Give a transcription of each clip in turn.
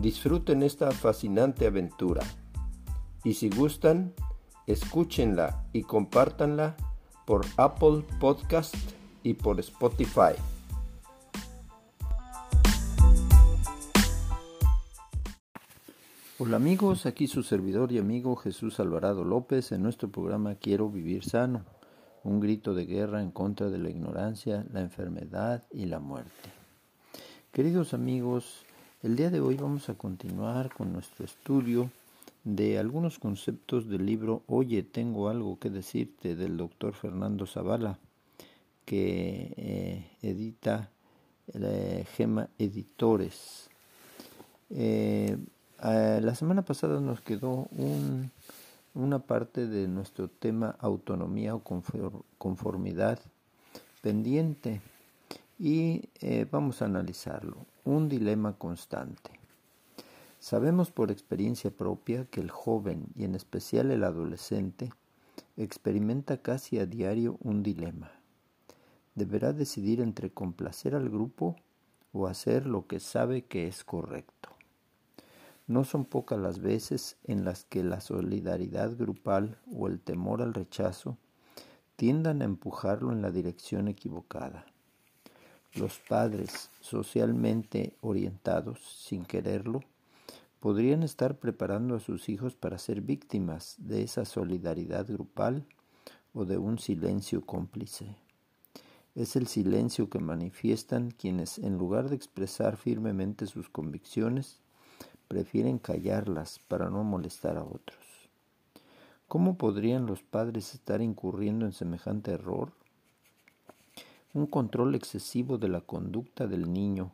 Disfruten esta fascinante aventura y si gustan, escúchenla y compártanla por Apple Podcast y por Spotify. Hola amigos, aquí su servidor y amigo Jesús Alvarado López en nuestro programa Quiero vivir sano, un grito de guerra en contra de la ignorancia, la enfermedad y la muerte. Queridos amigos, el día de hoy vamos a continuar con nuestro estudio de algunos conceptos del libro Oye, tengo algo que decirte del doctor Fernando Zavala, que eh, edita eh, Gema Editores. Eh, la semana pasada nos quedó una parte de nuestro tema autonomía o conformidad pendiente y vamos a analizarlo un dilema constante. Sabemos por experiencia propia que el joven y en especial el adolescente experimenta casi a diario un dilema. Deberá decidir entre complacer al grupo o hacer lo que sabe que es correcto. No son pocas las veces en las que la solidaridad grupal o el temor al rechazo tiendan a empujarlo en la dirección equivocada. Los padres socialmente orientados, sin quererlo, podrían estar preparando a sus hijos para ser víctimas de esa solidaridad grupal o de un silencio cómplice. Es el silencio que manifiestan quienes, en lugar de expresar firmemente sus convicciones, prefieren callarlas para no molestar a otros. ¿Cómo podrían los padres estar incurriendo en semejante error? Un control excesivo de la conducta del niño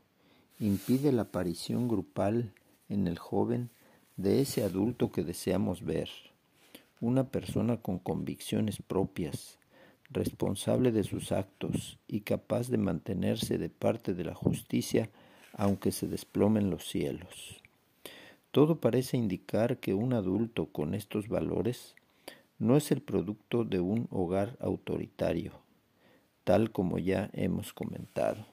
impide la aparición grupal en el joven de ese adulto que deseamos ver, una persona con convicciones propias, responsable de sus actos y capaz de mantenerse de parte de la justicia aunque se desplomen los cielos. Todo parece indicar que un adulto con estos valores no es el producto de un hogar autoritario, tal como ya hemos comentado.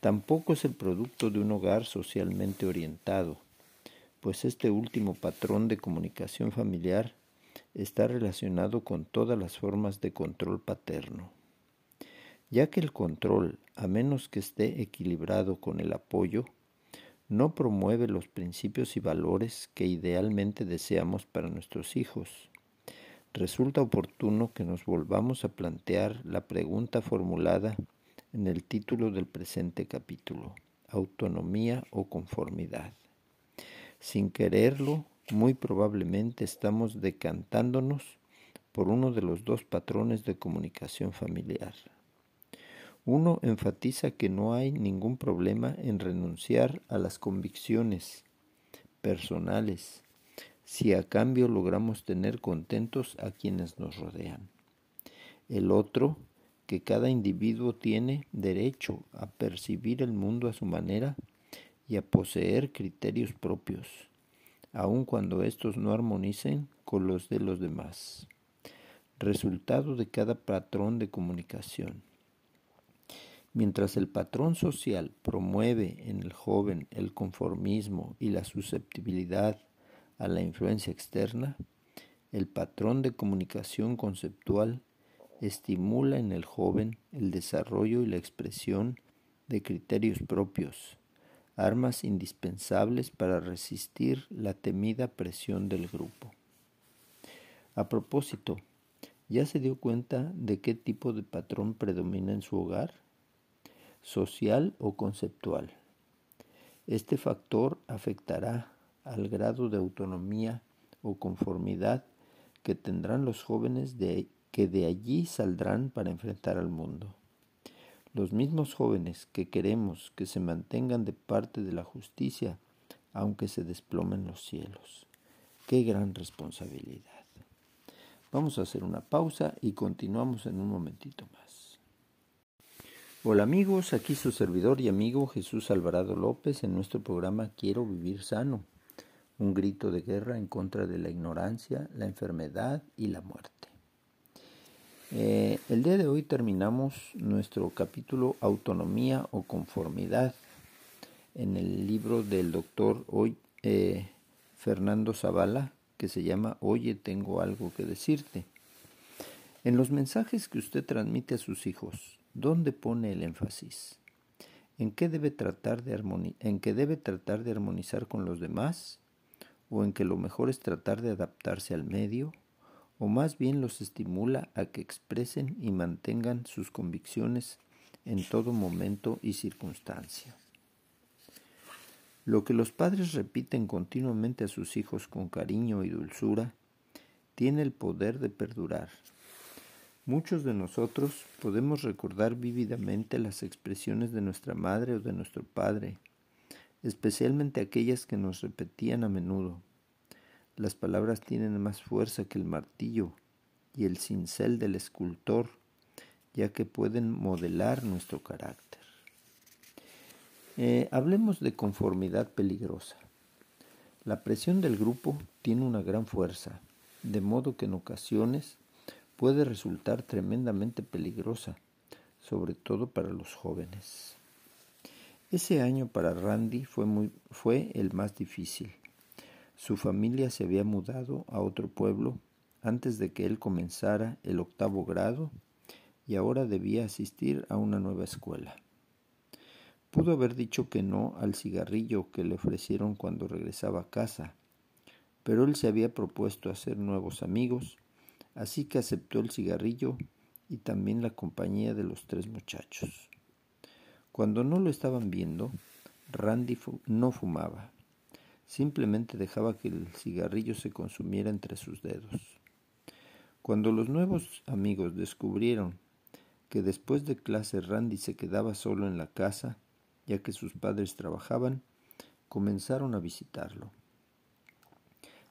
Tampoco es el producto de un hogar socialmente orientado, pues este último patrón de comunicación familiar está relacionado con todas las formas de control paterno, ya que el control, a menos que esté equilibrado con el apoyo, no promueve los principios y valores que idealmente deseamos para nuestros hijos resulta oportuno que nos volvamos a plantear la pregunta formulada en el título del presente capítulo, autonomía o conformidad. Sin quererlo, muy probablemente estamos decantándonos por uno de los dos patrones de comunicación familiar. Uno enfatiza que no hay ningún problema en renunciar a las convicciones personales si a cambio logramos tener contentos a quienes nos rodean. El otro, que cada individuo tiene derecho a percibir el mundo a su manera y a poseer criterios propios, aun cuando estos no armonicen con los de los demás. Resultado de cada patrón de comunicación. Mientras el patrón social promueve en el joven el conformismo y la susceptibilidad a la influencia externa, el patrón de comunicación conceptual estimula en el joven el desarrollo y la expresión de criterios propios, armas indispensables para resistir la temida presión del grupo. A propósito, ¿ya se dio cuenta de qué tipo de patrón predomina en su hogar? ¿Social o conceptual? Este factor afectará al grado de autonomía o conformidad que tendrán los jóvenes de, que de allí saldrán para enfrentar al mundo. Los mismos jóvenes que queremos que se mantengan de parte de la justicia aunque se desplomen los cielos. Qué gran responsabilidad. Vamos a hacer una pausa y continuamos en un momentito más. Hola amigos, aquí su servidor y amigo Jesús Alvarado López en nuestro programa Quiero vivir sano, un grito de guerra en contra de la ignorancia, la enfermedad y la muerte. Eh, el día de hoy terminamos nuestro capítulo Autonomía o Conformidad en el libro del doctor hoy, eh, Fernando Zavala que se llama Oye, tengo algo que decirte. En los mensajes que usted transmite a sus hijos, ¿dónde pone el énfasis? ¿En qué debe tratar de, en qué debe tratar de armonizar con los demás? ¿O en que lo mejor es tratar de adaptarse al medio? ¿O más bien los estimula a que expresen y mantengan sus convicciones en todo momento y circunstancia? Lo que los padres repiten continuamente a sus hijos con cariño y dulzura tiene el poder de perdurar. Muchos de nosotros podemos recordar vívidamente las expresiones de nuestra madre o de nuestro padre, especialmente aquellas que nos repetían a menudo. Las palabras tienen más fuerza que el martillo y el cincel del escultor, ya que pueden modelar nuestro carácter. Eh, hablemos de conformidad peligrosa. La presión del grupo tiene una gran fuerza, de modo que en ocasiones puede resultar tremendamente peligrosa, sobre todo para los jóvenes. Ese año para Randy fue, muy, fue el más difícil. Su familia se había mudado a otro pueblo antes de que él comenzara el octavo grado y ahora debía asistir a una nueva escuela. Pudo haber dicho que no al cigarrillo que le ofrecieron cuando regresaba a casa, pero él se había propuesto hacer nuevos amigos, así que aceptó el cigarrillo y también la compañía de los tres muchachos. Cuando no lo estaban viendo, Randy no fumaba, simplemente dejaba que el cigarrillo se consumiera entre sus dedos. Cuando los nuevos amigos descubrieron que después de clase Randy se quedaba solo en la casa, ya que sus padres trabajaban, comenzaron a visitarlo.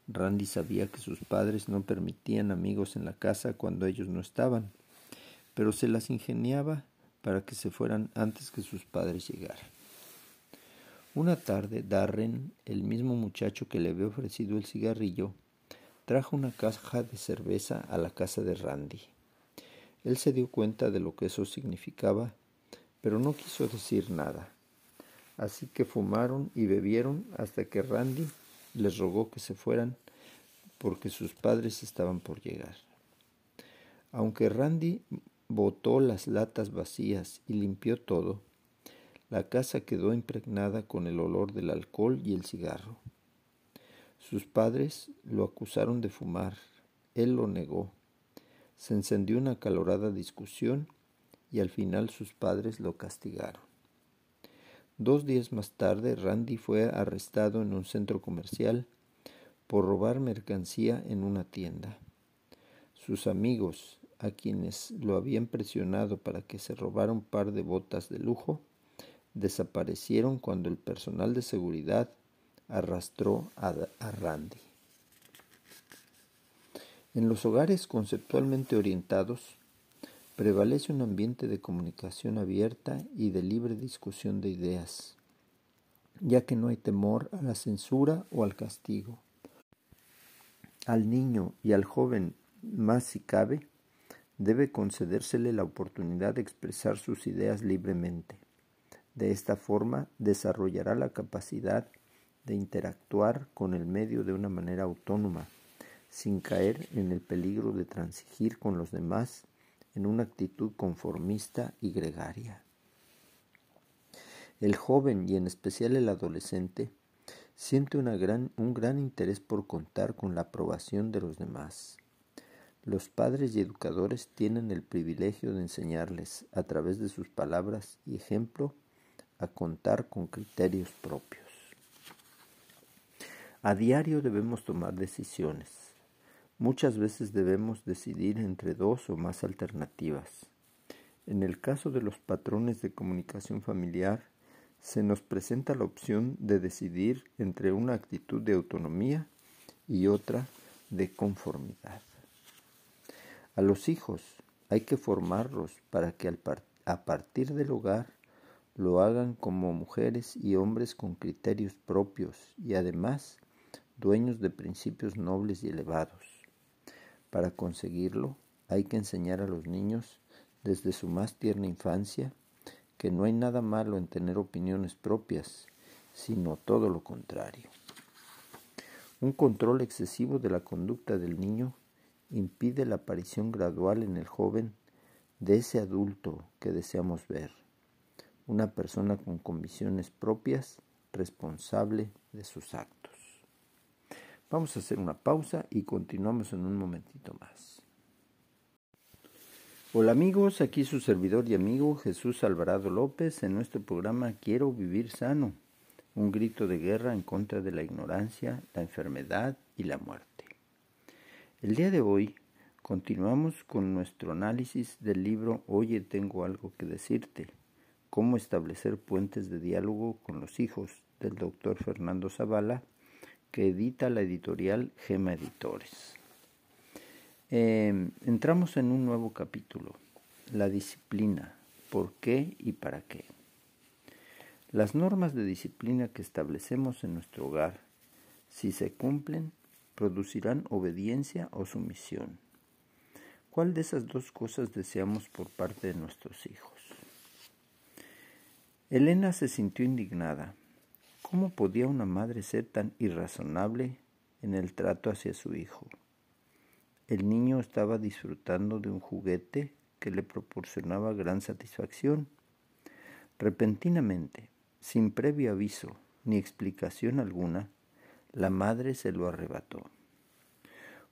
Randy sabía que sus padres no permitían amigos en la casa cuando ellos no estaban, pero se las ingeniaba para que se fueran antes que sus padres llegaran. Una tarde, Darren, el mismo muchacho que le había ofrecido el cigarrillo, trajo una caja de cerveza a la casa de Randy. Él se dio cuenta de lo que eso significaba, pero no quiso decir nada. Así que fumaron y bebieron hasta que Randy les rogó que se fueran porque sus padres estaban por llegar. Aunque Randy botó las latas vacías y limpió todo, la casa quedó impregnada con el olor del alcohol y el cigarro. Sus padres lo acusaron de fumar, él lo negó. Se encendió una acalorada discusión y al final sus padres lo castigaron. Dos días más tarde, Randy fue arrestado en un centro comercial por robar mercancía en una tienda. Sus amigos, a quienes lo habían presionado para que se robara un par de botas de lujo, desaparecieron cuando el personal de seguridad arrastró a, Randy. En los hogares conceptualmente orientados, prevalece un ambiente de comunicación abierta y de libre discusión de ideas, ya que no hay temor a la censura o al castigo. Al niño y al joven, más si cabe, debe concedérsele la oportunidad de expresar sus ideas libremente. De esta forma desarrollará la capacidad de interactuar con el medio de una manera autónoma, sin caer en el peligro de transigir con los demás en una actitud conformista y gregaria. El joven y en especial el adolescente siente un gran interés por contar con la aprobación de los demás. Los padres y educadores tienen el privilegio de enseñarles, a través de sus palabras y ejemplo, a contar con criterios propios. A diario debemos tomar decisiones Muchas veces debemos decidir entre dos o más alternativas. En el caso de los patrones de comunicación familiar, se nos presenta la opción de decidir entre una actitud de autonomía y otra de conformidad. A los hijos hay que formarlos para que a partir del hogar lo hagan como mujeres y hombres con criterios propios y además dueños de principios nobles y elevados. Para conseguirlo hay que enseñar a los niños desde su más tierna infancia que no hay nada malo en tener opiniones propias, sino todo lo contrario. Un control excesivo de la conducta del niño impide la aparición gradual en el joven de ese adulto que deseamos ver, una persona con convicciones propias, responsable de sus actos. Vamos a hacer una pausa y continuamos en un momentito más. Hola amigos, aquí su servidor y amigo Jesús Alvarado López en nuestro programa Quiero vivir sano, un grito de guerra en contra de la ignorancia, la enfermedad y la muerte. El día de hoy continuamos con nuestro análisis del libro Oye, tengo algo que decirte, cómo establecer puentes de diálogo con los hijos del doctor Fernando Zavala, que edita la editorial Gema Editores. Em, entramos en un nuevo capítulo, la disciplina, por qué y para qué. Las normas de disciplina que establecemos en nuestro hogar, si se cumplen, producirán obediencia o sumisión. ¿Cuál de esas dos cosas deseamos por parte de nuestros hijos? Elena se sintió indignada. ¿Cómo podía una madre ser tan irrazonable en el trato hacia su hijo? El niño estaba disfrutando de un juguete que le proporcionaba gran satisfacción. Repentinamente, sin previo aviso ni explicación alguna, la madre se lo arrebató.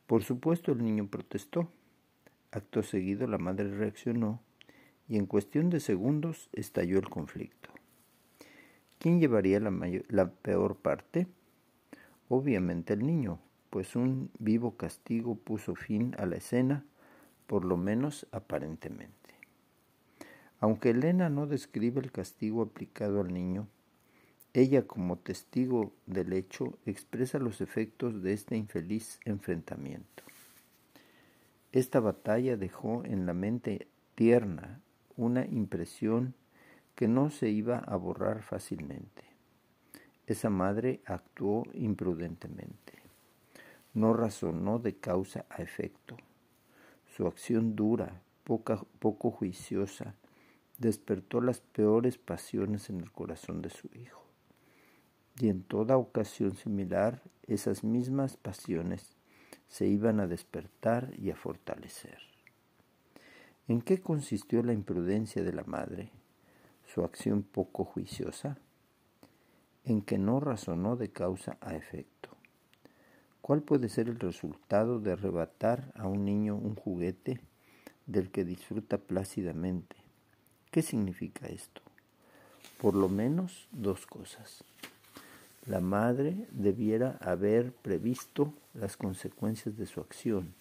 Por supuesto el niño protestó. Acto seguido la madre reaccionó y en cuestión de segundos estalló el conflicto. ¿Quién llevaría la, la peor parte? Obviamente el niño, pues un vivo castigo puso fin a la escena, por lo menos aparentemente. Aunque Elena no describe el castigo aplicado al niño, ella como testigo del hecho expresa los efectos de este infeliz enfrentamiento. Esta batalla dejó en la mente tierna una impresión que no se iba a borrar fácilmente. Esa madre actuó imprudentemente no razonó de causa a efecto. Su acción dura, poco juiciosa, despertó las peores pasiones en el corazón de su hijo. Y en toda ocasión similar, esas mismas pasiones se iban a despertar y a fortalecer. ¿En qué consistió la imprudencia de la madre? Su acción poco juiciosa, en que no razonó de causa a efecto. ¿Cuál puede ser el resultado de arrebatar a un niño un juguete del que disfruta plácidamente? ¿Qué significa esto? Por lo menos dos cosas. La madre debiera haber previsto las consecuencias de su acción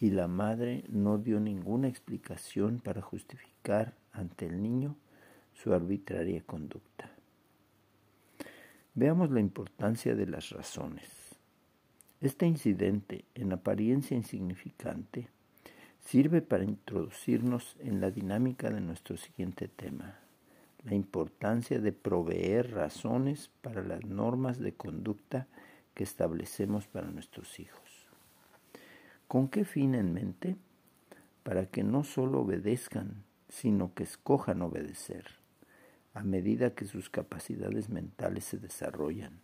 y la madre no dio ninguna explicación para justificar ante el niño su arbitraria conducta. Veamos la importancia de las razones. Este incidente, en apariencia insignificante, sirve para introducirnos en la dinámica de nuestro siguiente tema, la importancia de proveer razones para las normas de conducta que establecemos para nuestros hijos. ¿Con qué fin en mente? Para que no solo obedezcan, sino que escojan obedecer, a medida que sus capacidades mentales se desarrollan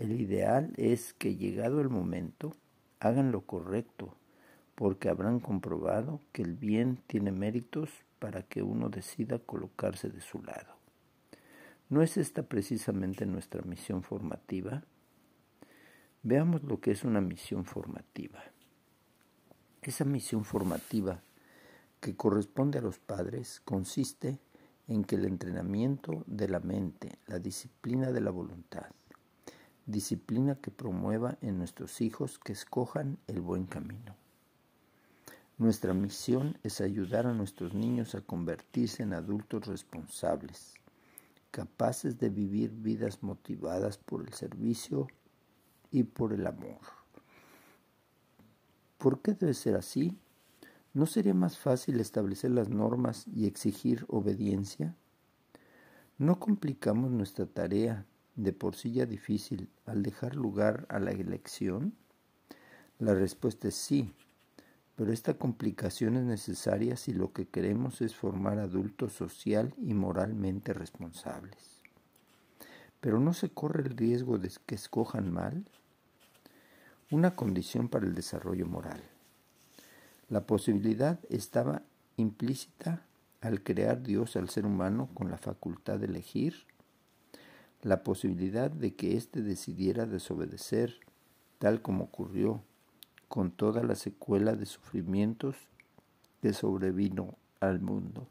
el ideal es que llegado el momento hagan lo correcto, porque habrán comprobado que el bien tiene méritos para que uno decida colocarse de su lado. ¿No es esta precisamente nuestra misión formativa? Veamos lo que es una misión formativa. Esa misión formativa que corresponde a los padres consiste en que el entrenamiento de la mente, la disciplina de la voluntad, disciplina que promueva en nuestros hijos que escojan el buen camino. Nuestra misión es ayudar a nuestros niños a convertirse en adultos responsables, capaces de vivir vidas motivadas por el servicio y por el amor. ¿Por qué debe ser así? ¿No sería más fácil establecer las normas y exigir obediencia? ¿No complicamos nuestra tarea de por sí ya difícil al dejar lugar a la elección? La respuesta es sí, pero esta complicación es necesaria si lo que queremos es formar adultos social y moralmente responsables. Pero ¿no se corre el riesgo de que escojan mal? Una condición para el desarrollo moral. La posibilidad estaba implícita al crear Dios al ser humano con la facultad de elegir, la posibilidad de que éste decidiera desobedecer, tal como ocurrió con toda la secuela de sufrimientos que sobrevino al mundo.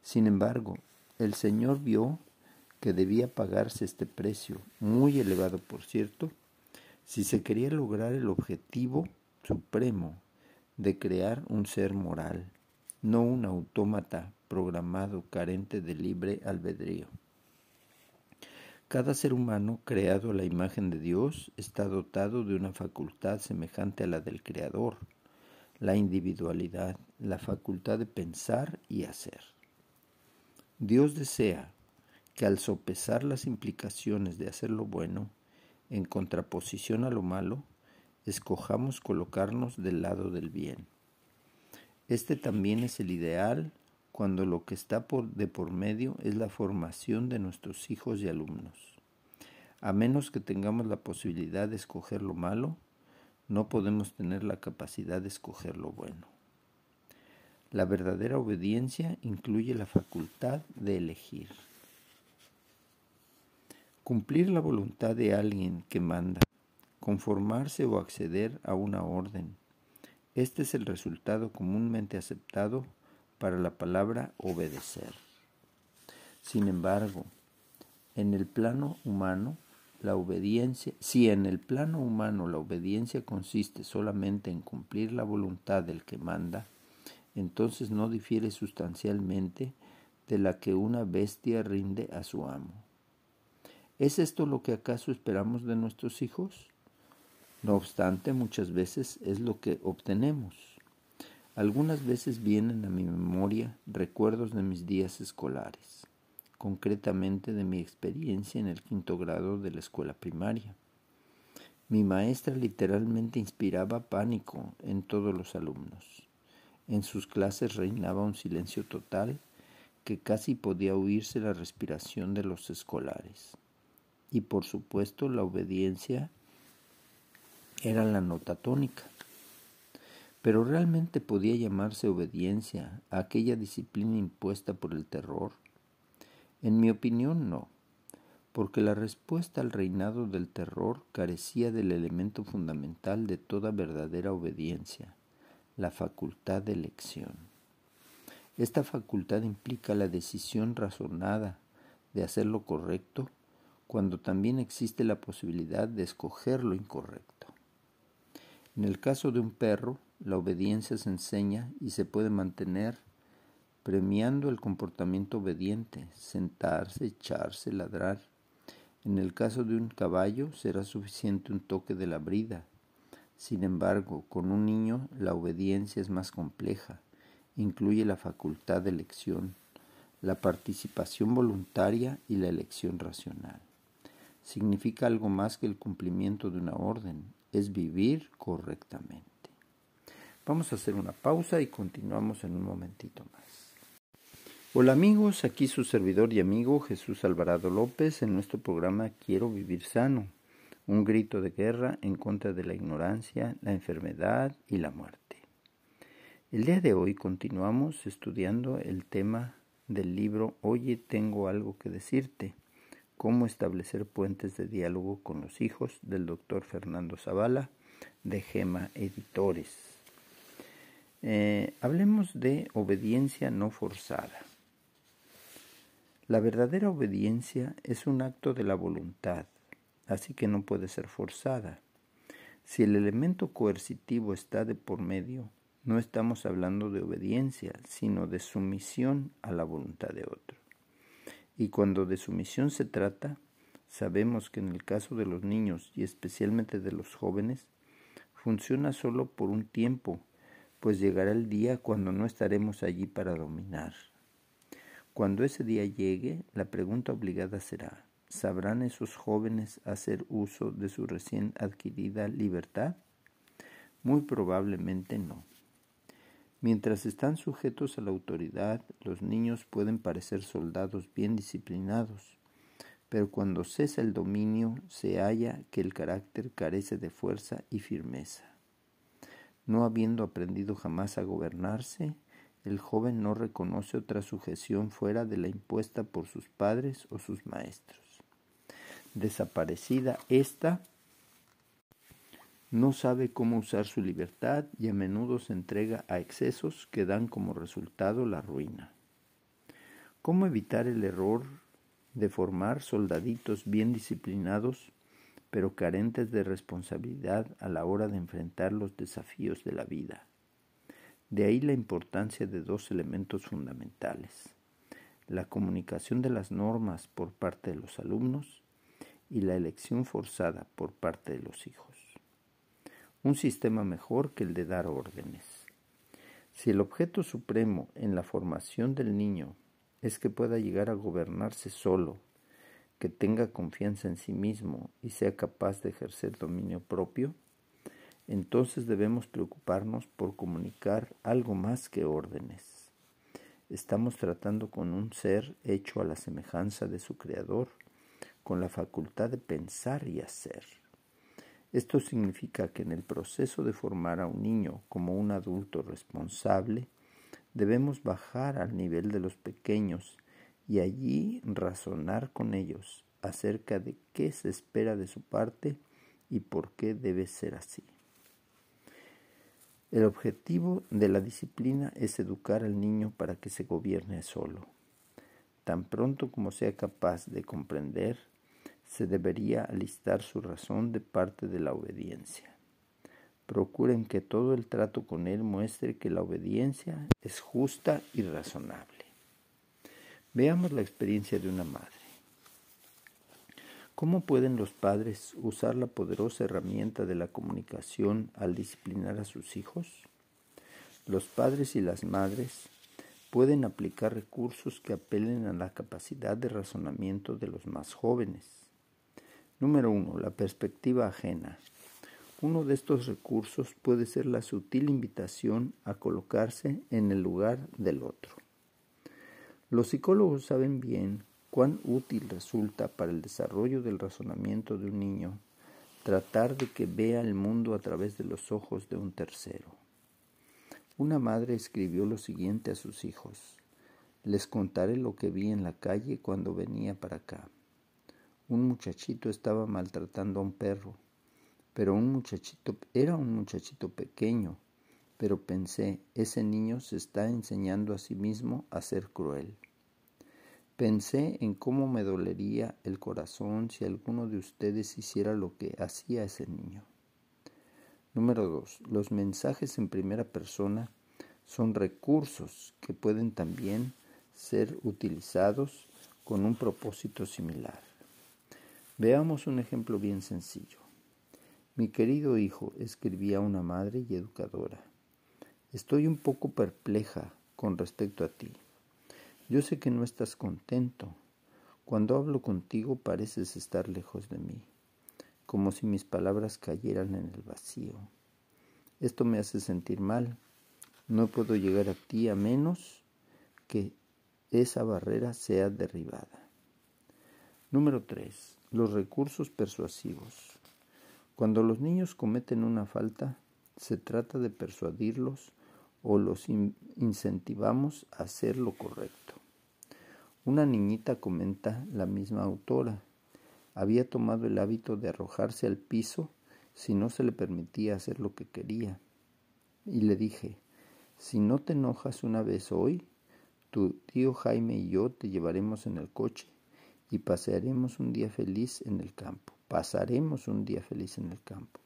Sin embargo, el Señor vio que debía pagarse este precio, muy elevado por cierto, si se quería lograr el objetivo supremo de crear un ser moral, no un autómata programado carente de libre albedrío. Cada ser humano creado a la imagen de Dios está dotado de una facultad semejante a la del Creador, la individualidad, la facultad de pensar y hacer. Dios desea que al sopesar las implicaciones de hacer lo bueno, en contraposición a lo malo, escojamos colocarnos del lado del bien. Este también es el ideal cuando lo que está por, de por medio es la formación de nuestros hijos y alumnos. A menos que tengamos la posibilidad de escoger lo malo, no podemos tener la capacidad de escoger lo bueno. La verdadera obediencia incluye la facultad de elegir. Cumplir la voluntad de alguien que manda, conformarse o acceder a una orden. Este es el resultado comúnmente aceptado para la palabra obedecer. Sin embargo, en el plano humano, la obediencia, si en el plano humano la obediencia consiste solamente en cumplir la voluntad del que manda, entonces no difiere sustancialmente de la que una bestia rinde a su amo. ¿Es esto lo que acaso esperamos de nuestros hijos? No obstante, muchas veces es lo que obtenemos. Algunas veces vienen a mi memoria recuerdos de mis días escolares, concretamente de mi experiencia en el quinto grado de la escuela primaria. Mi maestra literalmente inspiraba pánico en todos los alumnos. En sus clases reinaba un silencio total que casi podía oírse la respiración de los escolares. Y por supuesto la obediencia era la nota tónica. Pero realmente podía llamarse obediencia a aquella disciplina impuesta por el terror. En mi opinión no, porque la respuesta al reinado del terror carecía del elemento fundamental de toda verdadera obediencia, la facultad de elección. Esta facultad implica la decisión razonada de hacer lo correcto cuando también existe la posibilidad de escoger lo incorrecto. En el caso de un perro, la obediencia se enseña y se puede mantener premiando el comportamiento obediente, sentarse, echarse, ladrar. En el caso de un caballo será suficiente un toque de la brida. Sin embargo, con un niño la obediencia es más compleja. Incluye la facultad de elección, la participación voluntaria y la elección racional. Significa algo más que el cumplimiento de una orden, es vivir correctamente. Vamos a hacer una pausa y continuamos en un momentito más. Hola amigos, aquí su servidor y amigo Jesús Alvarado López en nuestro programa Quiero vivir sano, un grito de guerra en contra de la ignorancia, la enfermedad y la muerte. El día de hoy continuamos estudiando el tema del libro Oye, tengo algo que decirte, cómo establecer puentes de diálogo con los hijos del doctor Fernando Zavala de Gema Editores. Eh, hablemos de obediencia no forzada. La verdadera obediencia es un acto de la voluntad, así que no puede ser forzada. Si el elemento coercitivo está de por medio, no estamos hablando de obediencia, sino de sumisión a la voluntad de otro. Y cuando de sumisión se trata, sabemos que en el caso de los niños y especialmente de los jóvenes, funciona solo por un tiempo, pues llegará el día cuando no estaremos allí para dominar. Cuando ese día llegue, la pregunta obligada será, ¿sabrán esos jóvenes hacer uso de su recién adquirida libertad? Muy probablemente no. Mientras están sujetos a la autoridad, los niños pueden parecer soldados bien disciplinados, pero cuando cesa el dominio se halla que el carácter carece de fuerza y firmeza. No habiendo aprendido jamás a gobernarse, el joven no reconoce otra sujeción fuera de la impuesta por sus padres o sus maestros. Desaparecida esta, no sabe cómo usar su libertad y a menudo se entrega a excesos que dan como resultado la ruina. ¿Cómo evitar el error de formar soldaditos bien disciplinados, pero carentes de responsabilidad a la hora de enfrentar los desafíos de la vida? De ahí la importancia de dos elementos fundamentales, la comunicación de las normas por parte de los alumnos y la elección forzada por parte de los hijos. Un sistema mejor que el de dar órdenes. Si el objeto supremo en la formación del niño es que pueda llegar a gobernarse solo, que tenga confianza en sí mismo y sea capaz de ejercer dominio propio, entonces debemos preocuparnos por comunicar algo más que órdenes. Estamos tratando con un ser hecho a la semejanza de su Creador, con la facultad de pensar y hacer. Esto significa que en el proceso de formar a un niño como un adulto responsable, debemos bajar al nivel de los pequeños y allí razonar con ellos acerca de qué se espera de su parte y por qué debe ser así. El objetivo de la disciplina es educar al niño para que se gobierne solo. Tan pronto como sea capaz de comprender, se debería alistar su razón de parte de la obediencia. Procuren que todo el trato con él muestre que la obediencia es justa y razonable. Veamos la experiencia de una madre. ¿Cómo pueden los padres usar la poderosa herramienta de la comunicación al disciplinar a sus hijos? Los padres y las madres pueden aplicar recursos que apelen a la capacidad de razonamiento de los más jóvenes. Número uno, la perspectiva ajena. Uno de estos recursos puede ser la sutil invitación a colocarse en el lugar del otro. Los psicólogos saben bien cuán útil resulta para el desarrollo del razonamiento de un niño tratar de que vea el mundo a través de los ojos de un tercero. Una madre escribió lo siguiente a sus hijos. Les contaré lo que vi en la calle cuando venía para acá. Un muchachito estaba maltratando a un perro, pero un muchachito era un muchachito pequeño, pero pensé, ese niño se está enseñando a sí mismo a ser cruel. Pensé en cómo me dolería el corazón si alguno de ustedes hiciera lo que hacía ese niño. Número 2. Los mensajes en primera persona son recursos que pueden también ser utilizados con un propósito similar. Veamos un ejemplo bien sencillo. Mi querido hijo, escribía una madre y educadora, estoy un poco perpleja con respecto a ti. Yo sé que no estás contento. Cuando hablo contigo pareces estar lejos de mí, como si mis palabras cayeran en el vacío. Esto me hace sentir mal. No puedo llegar a ti a menos que esa barrera sea derribada. Número 3. Los recursos persuasivos. Cuando los niños cometen una falta, se trata de persuadirlos o los incentivamos a hacer lo correcto. Una niñita comenta la misma autora. Había tomado el hábito de arrojarse al piso si no se le permitía hacer lo que quería. Y le dije, si no te enojas una vez hoy, tu tío Jaime y yo te llevaremos en el coche y pasearemos un día feliz en el campo. Pasaremos un día feliz en el campo.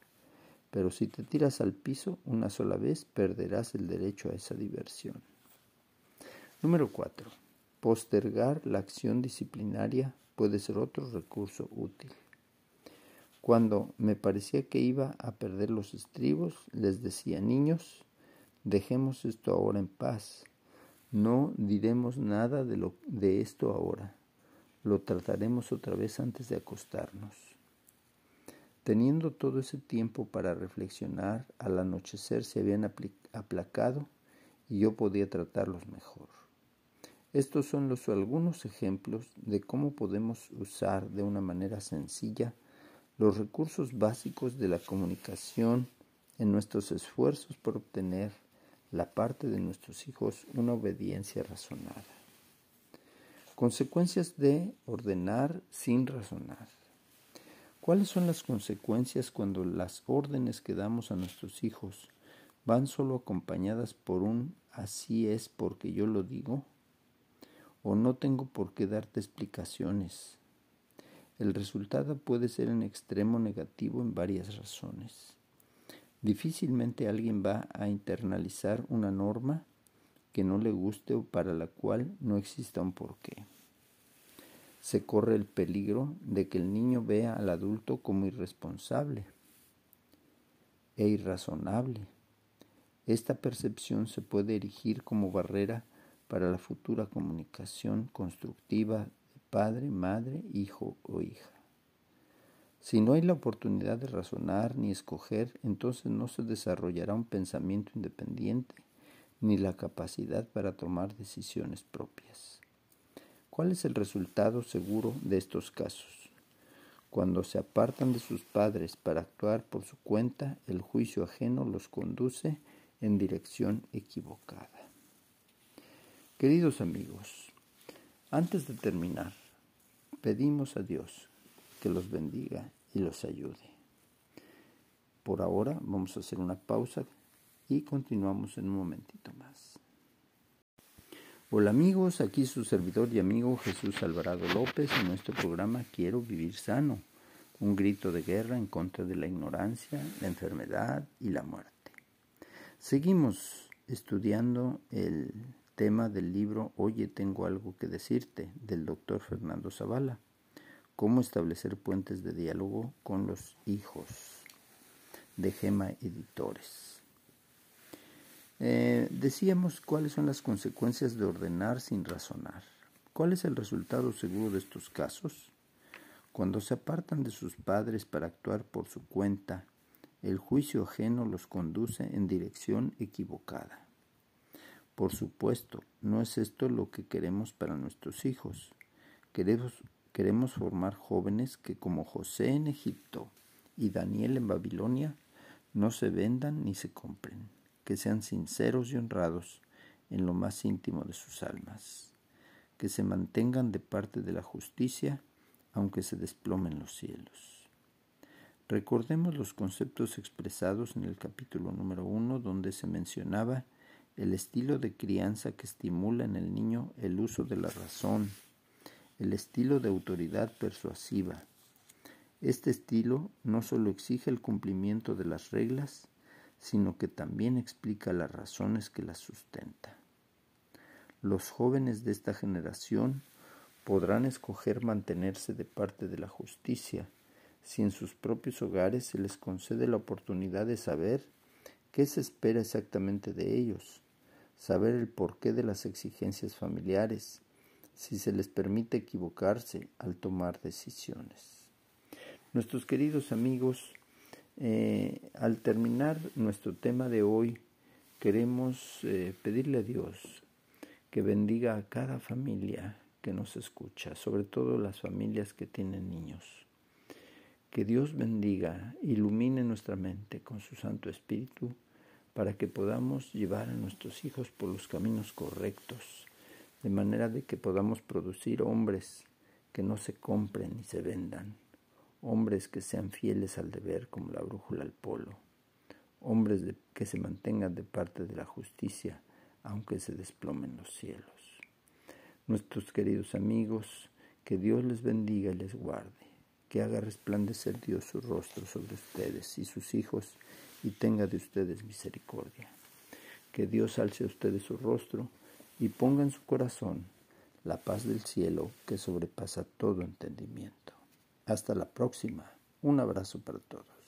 Pero si te tiras al piso una sola vez, perderás el derecho a esa diversión. Número 4. Postergar la acción disciplinaria puede ser otro recurso útil. Cuando me parecía que iba a perder los estribos, les decía, niños, dejemos esto ahora en paz. No diremos nada de, lo, de esto ahora. Lo trataremos otra vez antes de acostarnos. Teniendo todo ese tiempo para reflexionar, al anochecer se habían aplacado y yo podía tratarlos mejor. Estos son los algunos ejemplos de cómo podemos usar de una manera sencilla los recursos básicos de la comunicación en nuestros esfuerzos por obtener la parte de nuestros hijos una obediencia razonada. Consecuencias de ordenar sin razonar. ¿Cuáles son las consecuencias cuando las órdenes que damos a nuestros hijos van solo acompañadas por un así es porque yo lo digo? o no tengo por qué darte explicaciones. El resultado puede ser en extremo negativo en varias razones. Difícilmente alguien va a internalizar una norma que no le guste o para la cual no exista un porqué. Se corre el peligro de que el niño vea al adulto como irresponsable e irrazonable. Esta percepción se puede erigir como barrera para la futura comunicación constructiva de padre, madre, hijo o hija. Si no hay la oportunidad de razonar ni escoger, entonces no se desarrollará un pensamiento independiente ni la capacidad para tomar decisiones propias. ¿Cuál es el resultado seguro de estos casos? Cuando se apartan de sus padres para actuar por su cuenta, el juicio ajeno los conduce en dirección equivocada. Queridos amigos, antes de terminar, pedimos a Dios que los bendiga y los ayude. Por ahora vamos a hacer una pausa y continuamos en un momentito más. Hola amigos, aquí su servidor y amigo Jesús Alvarado López en nuestro programa Quiero vivir sano, un grito de guerra en contra de la ignorancia, la enfermedad y la muerte. Seguimos estudiando el tema del libro Oye, tengo algo que decirte, del doctor Fernando Zavala. Cómo establecer puentes de diálogo con los hijos, de Gema Editores. Eh, decíamos cuáles son las consecuencias de ordenar sin razonar. ¿Cuál es el resultado seguro de estos casos? Cuando se apartan de sus padres para actuar por su cuenta, el juicio ajeno los conduce en dirección equivocada. Por supuesto, no es esto lo que queremos para nuestros hijos. Queremos, queremos formar jóvenes que como José en Egipto y Daniel en Babilonia, no se vendan ni se compren, que sean sinceros y honrados en lo más íntimo de sus almas, que se mantengan de parte de la justicia, aunque se desplomen los cielos. Recordemos los conceptos expresados en el capítulo número uno, donde se mencionaba el estilo de crianza que estimula en el niño el uso de la razón, el estilo de autoridad persuasiva. Este estilo no solo exige el cumplimiento de las reglas, sino que también explica las razones que las sustenta. Los jóvenes de esta generación podrán escoger mantenerse de parte de la justicia si en sus propios hogares se les concede la oportunidad de saber qué se espera exactamente de ellos saber el porqué de las exigencias familiares, si se les permite equivocarse al tomar decisiones. Nuestros queridos amigos, eh, al terminar nuestro tema de hoy, queremos eh, pedirle a Dios que bendiga a cada familia que nos escucha, sobre todo las familias que tienen niños. Que Dios bendiga, ilumine nuestra mente con su Santo Espíritu, para que podamos llevar a nuestros hijos por los caminos correctos, de manera de que podamos producir hombres que no se compren ni se vendan, hombres que sean fieles al deber como la brújula al polo, hombres que se mantengan de parte de la justicia, aunque se desplomen los cielos. Nuestros queridos amigos, que Dios les bendiga y les guarde, que haga resplandecer Dios su rostro sobre ustedes y sus hijos, y tenga de ustedes misericordia. Que Dios alce a ustedes su rostro y ponga en su corazón la paz del cielo que sobrepasa todo entendimiento. Hasta la próxima. Un abrazo para todos.